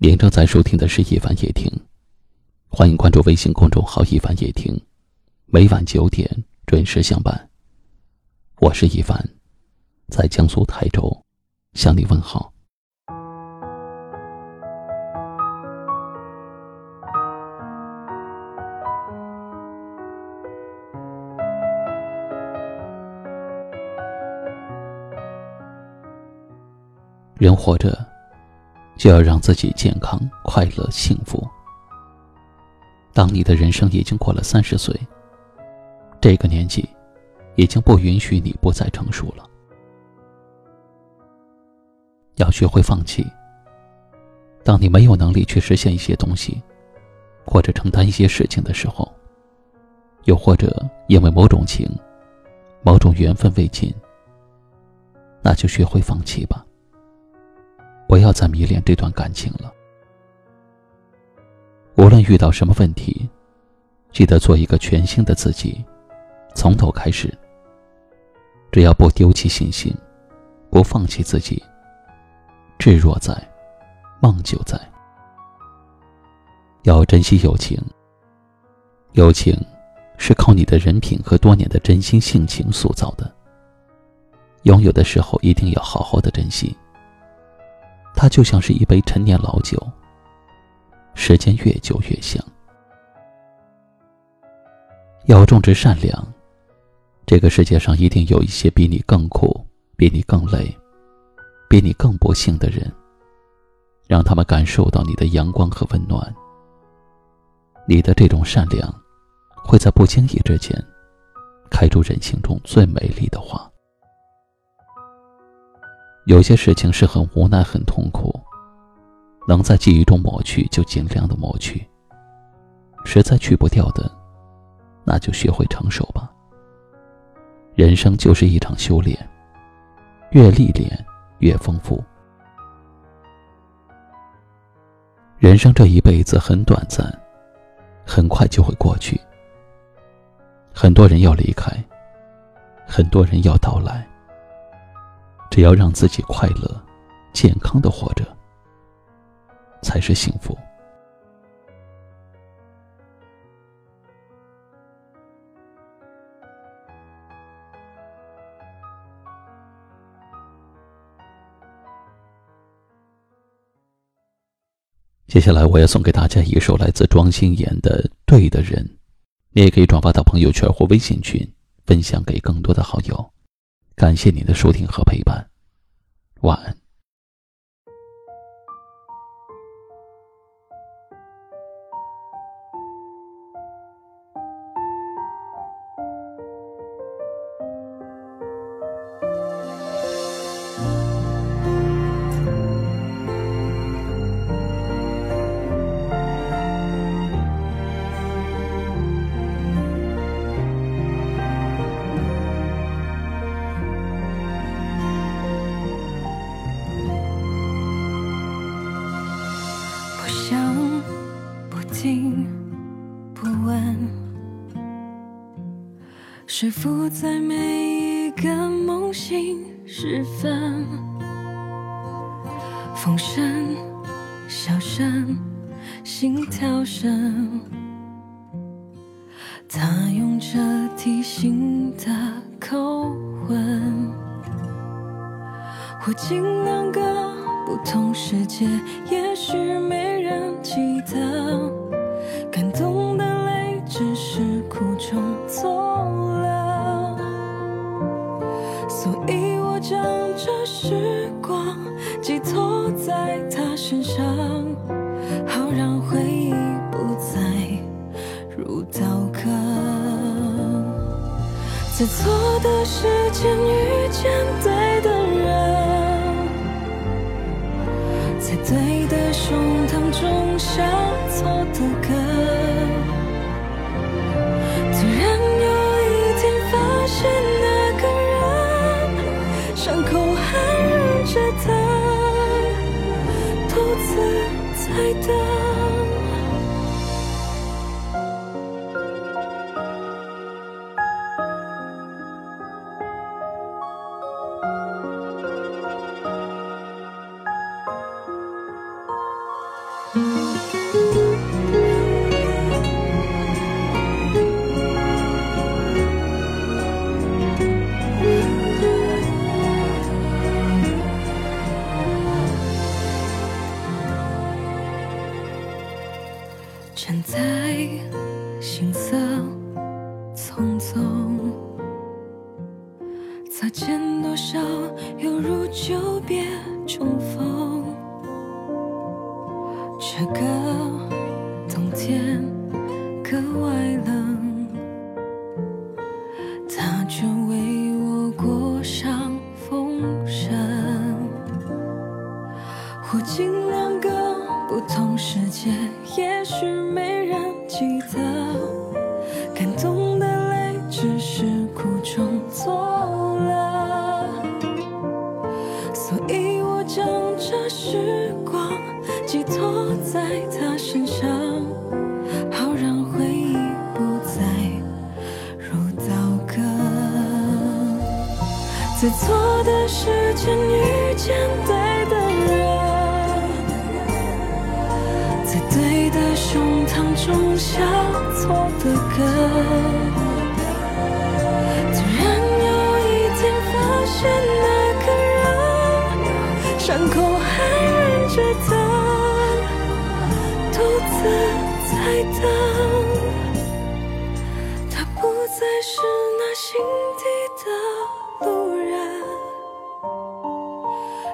您正在收听的是《一凡夜听》，欢迎关注微信公众号“一凡夜听”，每晚九点准时相伴。我是一凡，在江苏台州向你问好。人活着，就要让自己健康、快乐、幸福。当你的人生已经过了三十岁，这个年纪，已经不允许你不再成熟了。要学会放弃。当你没有能力去实现一些东西，或者承担一些事情的时候，又或者因为某种情、某种缘分未尽，那就学会放弃吧。不要再迷恋这段感情了。无论遇到什么问题，记得做一个全新的自己，从头开始。只要不丢弃信心，不放弃自己，志若在，梦就在。要珍惜友情。友情是靠你的人品和多年的真心性情塑造的。拥有的时候一定要好好的珍惜。就像是一杯陈年老酒，时间越久越香。要种植善良，这个世界上一定有一些比你更苦、比你更累、比你更不幸的人，让他们感受到你的阳光和温暖。你的这种善良，会在不经意之间，开出人性中最美丽的花。有些事情是很无奈、很痛苦，能在记忆中抹去就尽量的抹去。实在去不掉的，那就学会承受吧。人生就是一场修炼，越历练越丰富。人生这一辈子很短暂，很快就会过去。很多人要离开，很多人要到来。只要让自己快乐、健康的活着，才是幸福。接下来，我要送给大家一首来自庄心妍的《对的人》，你也可以转发到朋友圈或微信群，分享给更多的好友。感谢您的收听和陪伴，晚安。不问，是否在每一个梦醒时分，风声、笑声、心跳声，他用着提醒的口吻，或进两个不同世界，也许没人记得。不倒戈在错的时间遇见对的人在对的胸膛种下错的根突然有一天发现那个人伤口还忍着疼独自在等。站在行色匆匆，擦肩多少，犹如久别这个冬天格外冷，他却为我裹上风声。或经两个不同世界，也许没人记得，寄托在他身上，好让回忆不再如刀割。在错的时间遇见对的人，在对的胸膛种下错的根。突然有一天发现那个人，伤口还忍着疼，的在等。他不再是那心底的路人，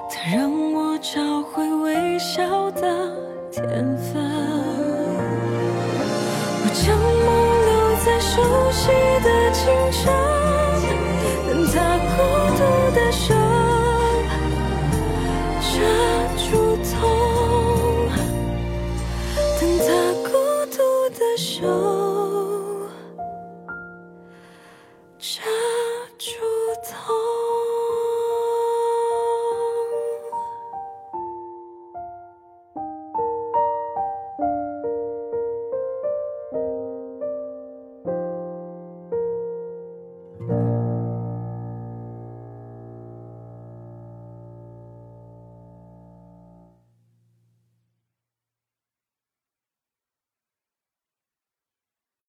他让我找回微笑的天分。我将梦留在熟悉的 Shine.